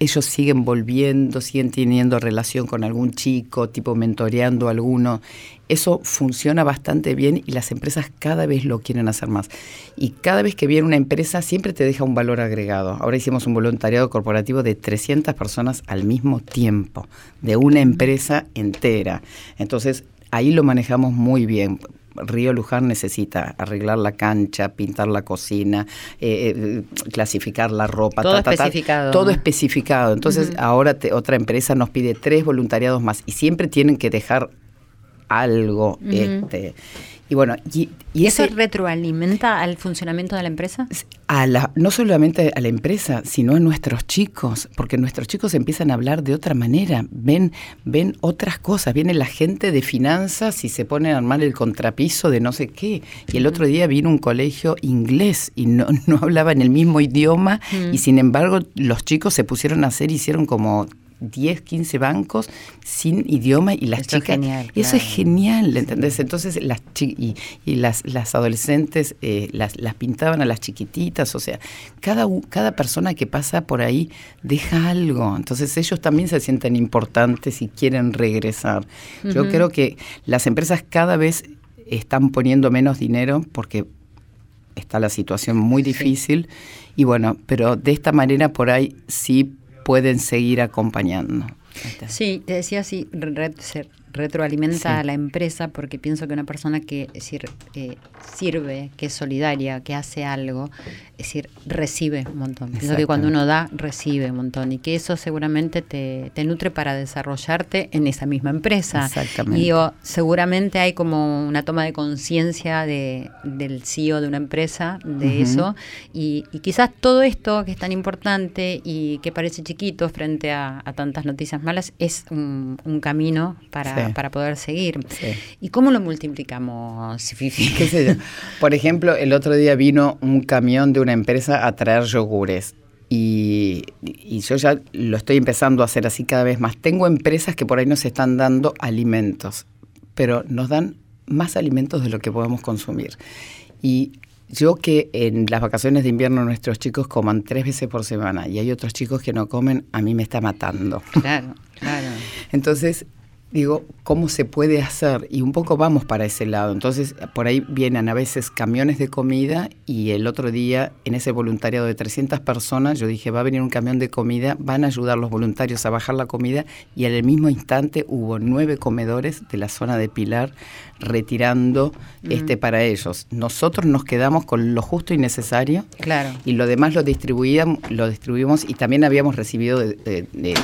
ellos siguen volviendo, siguen teniendo relación con algún chico, tipo mentoreando a alguno. Eso funciona bastante bien y las empresas cada vez lo quieren hacer más. Y cada vez que viene una empresa siempre te deja un valor agregado. Ahora hicimos un voluntariado corporativo de 300 personas al mismo tiempo, de una empresa entera. Entonces, ahí lo manejamos muy bien. Río Luján necesita arreglar la cancha, pintar la cocina, eh, eh, clasificar la ropa. Todo ta, ta, ta. especificado. Todo especificado. Entonces, ahora te- otra empresa nos pide tres voluntariados más y siempre tienen que dejar algo. Este, y bueno, y, y ¿Eso ese, retroalimenta al funcionamiento de la empresa? a la, no solamente a la empresa, sino a nuestros chicos, porque nuestros chicos empiezan a hablar de otra manera, ven, ven otras cosas, viene la gente de finanzas y se pone a armar el contrapiso de no sé qué. Y el otro día vino un colegio inglés y no, no hablaban el mismo idioma Mm. y sin embargo los chicos se pusieron a hacer, hicieron como 10, 15 bancos sin idioma y las Eso es chicas... genial, Eso es genial, ¿entendés? Entonces las y, y las, las adolescentes eh, las, las pintaban a las chiquititas, o sea, cada, cada persona que pasa por ahí deja algo, entonces ellos también se sienten importantes y quieren regresar. Yo creo que las empresas cada vez están poniendo menos dinero porque está la situación muy difícil. Y bueno, pero de esta manera por ahí sí pueden seguir acompañando. Sí, te decía sí, red, retroalimenta a la empresa porque pienso que una persona que eh, sirve, que es solidaria, que hace algo, es decir, recibe un montón. Pienso que cuando uno da, recibe un montón y que eso seguramente te, nutre para desarrollarte en esa misma empresa. Exactamente. Y seguramente hay como una toma de conciencia de, del CEO de una empresa de eso y, quizás todo esto que es tan importante y que parece chiquito frente a, tantas noticias malas es un, camino para, para poder seguir. ¿Y cómo lo multiplicamos, Fifi? Por ejemplo, el otro día vino un camión de una empresa a traer yogures. Y, yo ya lo estoy empezando a hacer así cada vez más. Tengo empresas que por ahí nos están dando alimentos, pero nos dan más alimentos de lo que podemos consumir. Y yo que en las vacaciones de invierno nuestros chicos coman tres veces por semana y hay otros chicos que no comen, a mí me está matando. Claro, claro. Entonces, digo, ¿cómo se puede hacer? Y un poco vamos para ese lado. Entonces, por ahí vienen a veces camiones de comida y el otro día, en ese voluntariado de 300 personas, yo dije, va a venir un camión de comida, van a ayudar los voluntarios a bajar la comida y en el mismo instante hubo nueve comedores de la zona de Pilar retirando mm. este para ellos. Nosotros nos quedamos con lo justo y necesario. Claro. Y lo demás lo distribuíamos, lo distribuimos y también habíamos recibido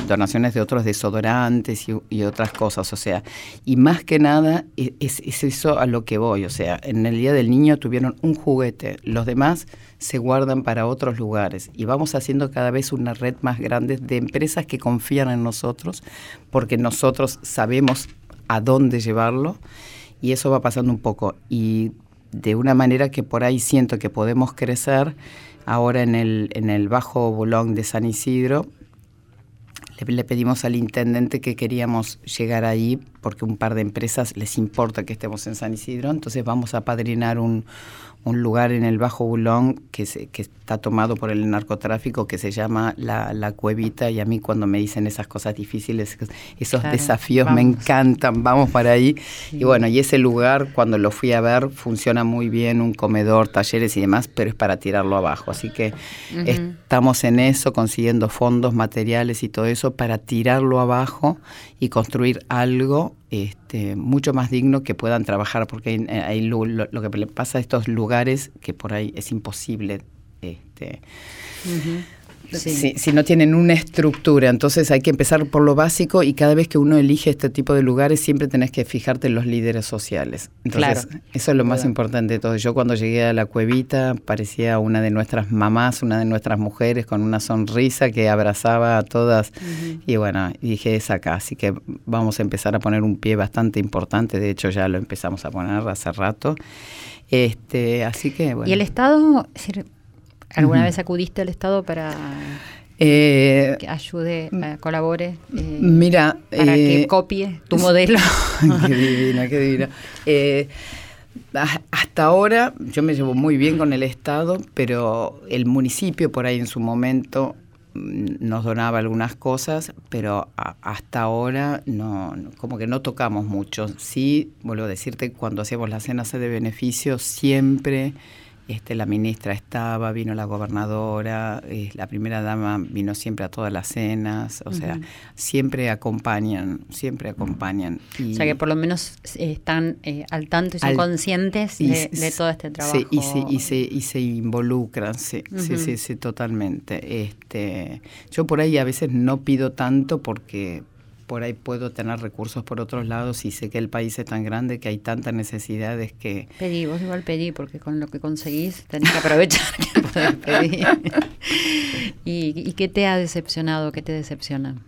donaciones de otros desodorantes y, otras cosas. O sea, y más que nada e, es, es, eso a lo que voy. O sea, en el Día del Niño tuvieron un juguete, los demás se guardan para otros lugares y vamos haciendo cada vez una red más grande de empresas que confían en nosotros porque nosotros sabemos a dónde llevarlo y eso va pasando un poco. Y de una manera que por ahí siento que podemos crecer, ahora en el, en el Bajo Bolón de San Isidro, le, pedimos al intendente que queríamos llegar ahí porque un par de empresas les importa que estemos en San Isidro, entonces vamos a padrinar un, un lugar en el Bajo Bulón que, se, que está tomado por el narcotráfico que se llama la, la, Cuevita y a mí cuando me dicen esas cosas difíciles, esos desafíos me encantan, vamos para ahí. Y bueno, y ese lugar cuando lo fui a ver funciona muy bien, un comedor, talleres y demás, pero es para tirarlo abajo. Así que estamos en eso, consiguiendo fondos, materiales y todo eso para tirarlo abajo y construir algo este, mucho más digno que puedan trabajar, porque hay, lo, que le pasa a estos lugares que por ahí es imposible. Este, si, no tienen una estructura. Entonces hay que empezar por lo básico y cada vez que uno elige este tipo de lugares siempre tenés que fijarte en los líderes sociales. Entonces eso es lo más importante de todo. Yo cuando llegué a la cuevita parecía una de nuestras mamás, una de nuestras mujeres con una sonrisa que abrazaba a todas y bueno, dije es acá, así que vamos a empezar a poner un pie bastante importante. De hecho ya lo empezamos a poner hace rato. Este, así que bueno. Y el Estado, ¿Alguna vez acudiste al Estado para eh, que ayude, eh, colabore? Eh, mira, para que copie tu modelo. qué divina, qué divina. hasta ahora yo me llevo muy bien con el Estado, pero el municipio por ahí en su momento mm, nos donaba algunas cosas, pero hasta ahora no, como que no tocamos mucho. Sí, vuelvo a decirte, cuando hacíamos las cenas de beneficio, siempre este, la ministra estaba, vino la gobernadora, eh, la primera dama vino siempre a todas las cenas, o sea, siempre acompañan, siempre acompañan. o sea que por lo menos eh, están eh, al tanto y son conscientes de, todo este trabajo. Sí, y se, y se, y se involucran, sí, sí, sí, sí, totalmente. Este, yo por ahí a veces no pido tanto porque por ahí puedo tener recursos por otros lados y sé que el país es tan grande que hay tantas necesidades que... Pedí, vos igual pedí, porque con lo que conseguís tenés que aprovechar que podés pedir. ¿Y, qué te ha decepcionado? ¿Qué te decepciona?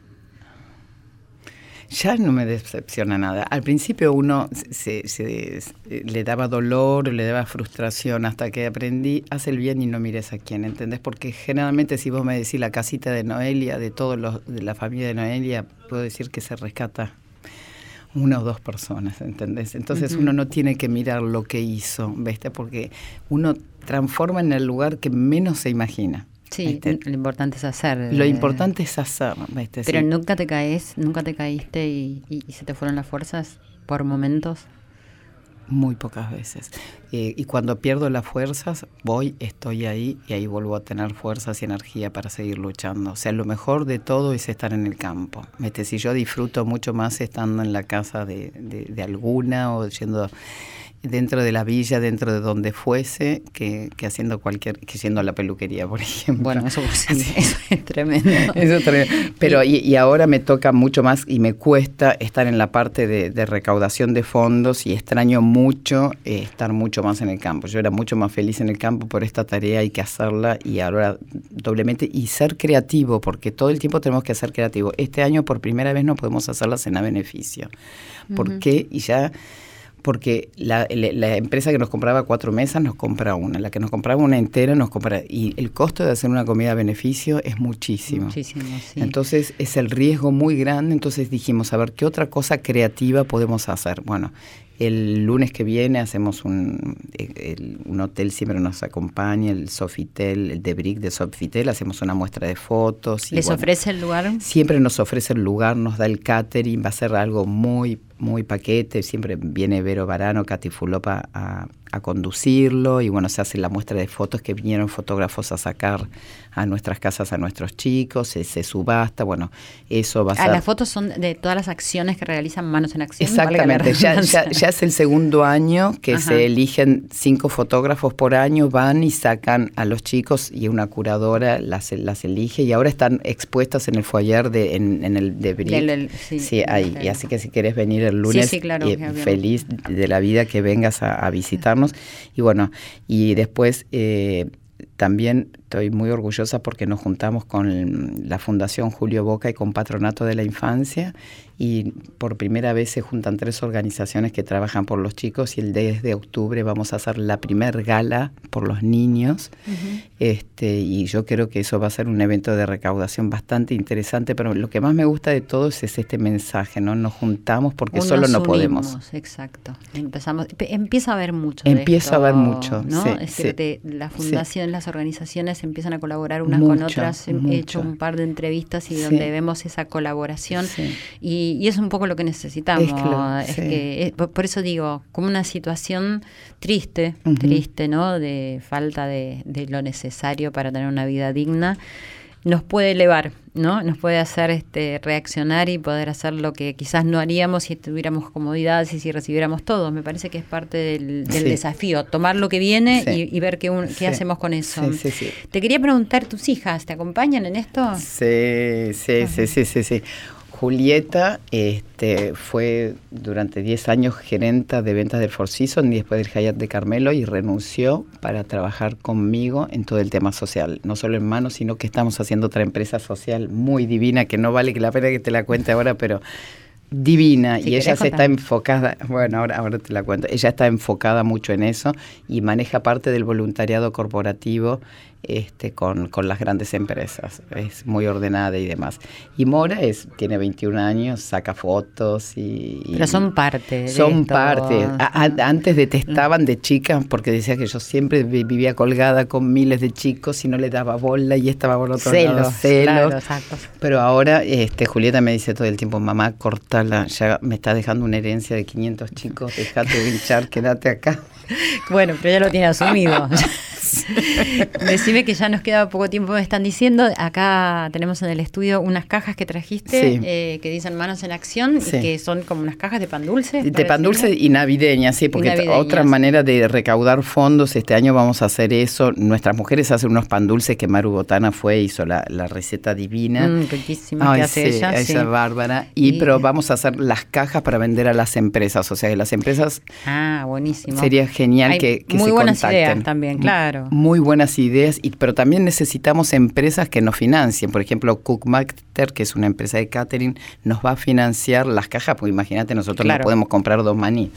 Ya no me decepciona nada. Al principio uno se, le daba dolor, le daba frustración, hasta que aprendí, haz el bien y no mires a quién, ¿entendés? Porque generalmente si vos me decís la casita de Noelia, de todos los, de la familia de Noelia, puedo decir que se rescata una o dos personas, ¿entendés? Entonces uno no tiene que mirar lo que hizo, ¿viste? Porque uno transforma en el lugar que menos se imagina. Sí, lo importante es hacer. Lo eh, importante es hacer. Pero nunca te caes, nunca te caíste y, se te fueron las fuerzas por momentos. Muy pocas veces. Eh, y cuando pierdo las fuerzas, voy, estoy ahí y ahí vuelvo a tener fuerzas y energía para seguir luchando. O sea, lo mejor de todo es estar en el campo. Este, si yo disfruto mucho más estando en la casa de, de, de alguna o yendo dentro de la villa, dentro de donde fuese, que, que haciendo cualquier, que yendo a la peluquería, por ejemplo. Bueno, eso, sí, eso es tremendo. eso es tremendo. Pero y, y, ahora me toca mucho más y me cuesta estar en la parte de, de recaudación de fondos y extraño mucho eh, estar mucho más en el campo. Yo era mucho más feliz en el campo por esta tarea, hay que hacerla y ahora doblemente y ser creativo, porque todo el tiempo tenemos que ser creativo. Este año por primera vez no podemos hacer la cena beneficio. ¿Por uh -huh. qué? Y ya porque la, la, la, empresa que nos compraba cuatro mesas nos compra una, la que nos compraba una entera nos compra, y el costo de hacer una comida a beneficio es muchísimo. Muchísimo, sí. Entonces es el riesgo muy grande, entonces dijimos, a ver, ¿qué otra cosa creativa podemos hacer? Bueno, el lunes que viene hacemos un, el, un hotel, siempre nos acompaña, el Sofitel, el de Brick de Sofitel, hacemos una muestra de fotos. Y ¿Les bueno, ofrece el lugar? Siempre nos ofrece el lugar, nos da el catering, va a ser algo muy, muy paquete, siempre viene Vero Varano, Katy Fulopa a, a conducirlo y bueno, se hace la muestra de fotos que vinieron fotógrafos a sacar a nuestras casas a nuestros chicos, se, se subasta, bueno, eso va a ah, ser... Las fotos son de todas las acciones que realizan Manos en Acción. Exactamente, ya, ya, ya, es el segundo año que Ajá. se eligen cinco fotógrafos por año, van y sacan a los chicos y una curadora las, las elige y ahora están expuestas en el foyer de, en, en el de Brick. Sí, sí, ahí, y así que si quieres venir el lunes, sí, sí, claro, eh, feliz de la vida que vengas a, a visitarnos. Y bueno, y después... Eh, también estoy muy orgullosa porque nos juntamos con la Fundación Julio Boca y con Patronato de la Infancia y por primera vez se juntan tres organizaciones que trabajan por los chicos y el 10 de octubre vamos a hacer la primer gala por los niños uh -huh. este, y yo creo que eso va a ser un evento de recaudación bastante interesante, pero lo que más me gusta de todo es este mensaje, ¿no? Nos juntamos porque Unos solo no unimos, podemos. Exacto. Empezamos, empieza a haber mucho. Empieza esto, a haber mucho, ¿no? sí, es sí, decir, la fundación, sí. las organizaciones empiezan a colaborar unas mucho, con otras. He hecho un par de entrevistas y donde vemos esa colaboración y, y, es un poco lo que necesitamos. Es, claro, es que, es, por eso digo, como una situación triste, uh -huh. triste, ¿no? De falta de, de lo necesario para tener una vida digna nos puede elevar, ¿no? Nos puede hacer este, reaccionar y poder hacer lo que quizás no haríamos si tuviéramos comodidades y si recibiéramos todo. Me parece que es parte del, del sí. desafío, tomar lo que viene sí. y, y, ver qué, un, qué sí. hacemos con eso. Te quería preguntar, ¿tus hijas te acompañan en esto? Sí, sí, sí, sí, sí, sí. Julieta este, fue durante 10 años gerenta de ventas del Four Seasons y después del Hyatt de Carmelo y renunció para trabajar conmigo en todo el tema social. No solo en manos, sino que estamos haciendo otra empresa social muy divina que no vale que la pena que te la cuente ahora, pero divina. Si y ella se está enfocada, bueno, ahora, ahora te la cuento, ella está enfocada mucho en eso y maneja parte del voluntariado corporativo este, con, con, las grandes empresas. Es muy ordenada y demás. Y Mora es, tiene 21 años, saca fotos y... Pero son parte. Son parte. A, a, antes detestaban de chicas porque decía que yo siempre vivía colgada con miles de chicos y no le daba bola y estaba por otro celos, lado. Celos. Claro. Pero ahora este, Julieta me dice todo el tiempo, mamá, cortala, ya me está dejando una herencia de 500 chicos, dejate de hinchar, quédate acá. Bueno, pero ya lo tiene asumido. Decime que ya nos queda poco tiempo, me están diciendo. Acá tenemos en el estudio unas cajas que trajiste sí. eh, que dicen manos en acción sí. y que son como unas cajas de pan dulce. De pan dulce y navideñas, sí, porque navideñas. otra manera de recaudar fondos, este año vamos a hacer eso. Nuestras mujeres hacen unos pan dulces que Maru Botana fue, hizo la, la receta divina. Mm, riquísima Ay, que hace sí, ella. Esa bárbara. Y, y, pero vamos a hacer las cajas para vender a las empresas, o sea que las empresas... Ah, buenísimo. Sería genial Hay que, que muy se buenas contacten. ideas también, claro. Muy buenas ideas, y, pero también necesitamos empresas que nos financien. Por ejemplo, Cookmaster, que es una empresa de catering, nos va a financiar las cajas, porque imagínate, nosotros claro. no podemos comprar dos maní.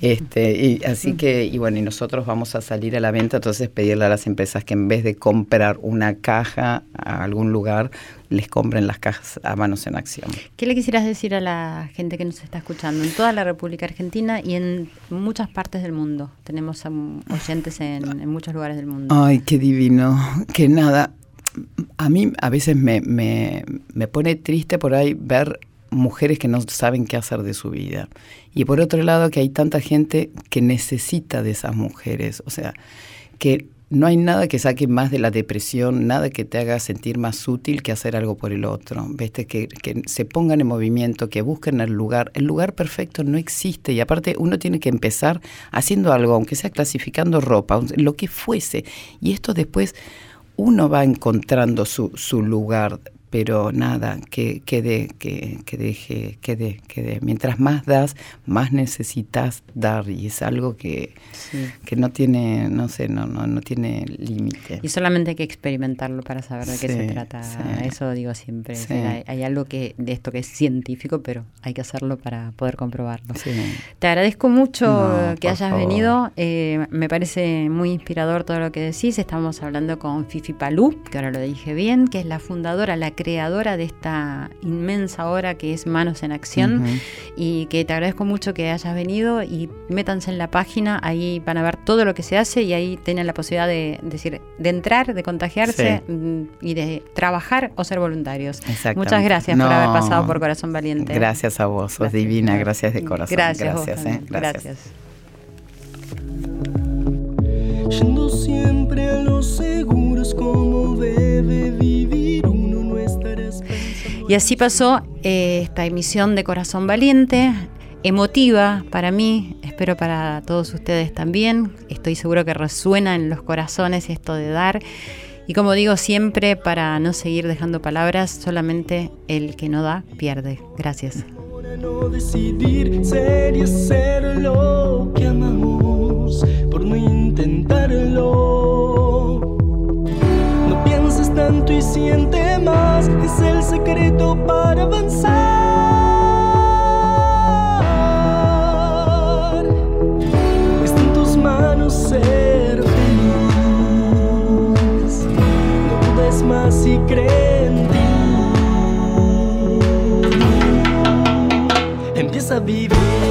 Este, y, así mm. que, y bueno, y nosotros vamos a salir a la venta, entonces pedirle a las empresas que en vez de comprar una caja a algún lugar, les compren las cajas a manos en acción. ¿Qué le quisieras decir a la gente que nos está escuchando en toda la República Argentina y en muchas partes del mundo? Tenemos oyentes en, en muchos lugares del mundo. Ay, qué divino. Que nada, a mí a veces me, me, me pone triste por ahí ver mujeres que no saben qué hacer de su vida. Y por otro lado, que hay tanta gente que necesita de esas mujeres. O sea, que no hay nada que saque más de la depresión, nada que te haga sentir más útil que hacer algo por el otro. ¿Viste? Que, que, se pongan en movimiento, que busquen el lugar. El lugar perfecto no existe y aparte uno tiene que empezar haciendo algo, aunque sea clasificando ropa, lo que fuese. Y esto después uno va encontrando su, su lugar pero nada, que, quede, que, que deje, quede, quede. Mientras más das, más necesitas dar y es algo que, que no tiene, no sé, no, no, no tiene límite. Y solamente hay que experimentarlo para saber de qué se trata. Eso digo siempre. hay, algo que de esto que es científico, pero hay que hacerlo para poder comprobarlo. Te agradezco mucho que hayas venido. Eh, me parece muy inspirador todo lo que decís. Estamos hablando con Fifi Palú, que ahora lo dije bien, que es la fundadora, la creadora de esta inmensa obra que es Manos en Acción y que te agradezco mucho que hayas venido y métanse en la página, ahí van a ver todo lo que se hace y ahí tienen la posibilidad de, decir, de entrar, de contagiarse mm, y de trabajar o ser voluntarios. Muchas gracias por haber pasado por Corazón Valiente. Gracias a vos, sos divina, gracias de corazón. Gracias, gracias. Eh, gracias. siempre a los seguros como debe vivir y así pasó eh, esta emisión de Corazón Valiente, emotiva para mí, espero para todos ustedes también. Estoy seguro que resuena en los corazones esto de dar. Y como digo siempre, para no seguir dejando palabras, solamente el que no da pierde. Gracias. Tanto y siente más, es el secreto para avanzar. Está en tus manos ser feliz, no dudes más y cree en ti. Empieza a vivir.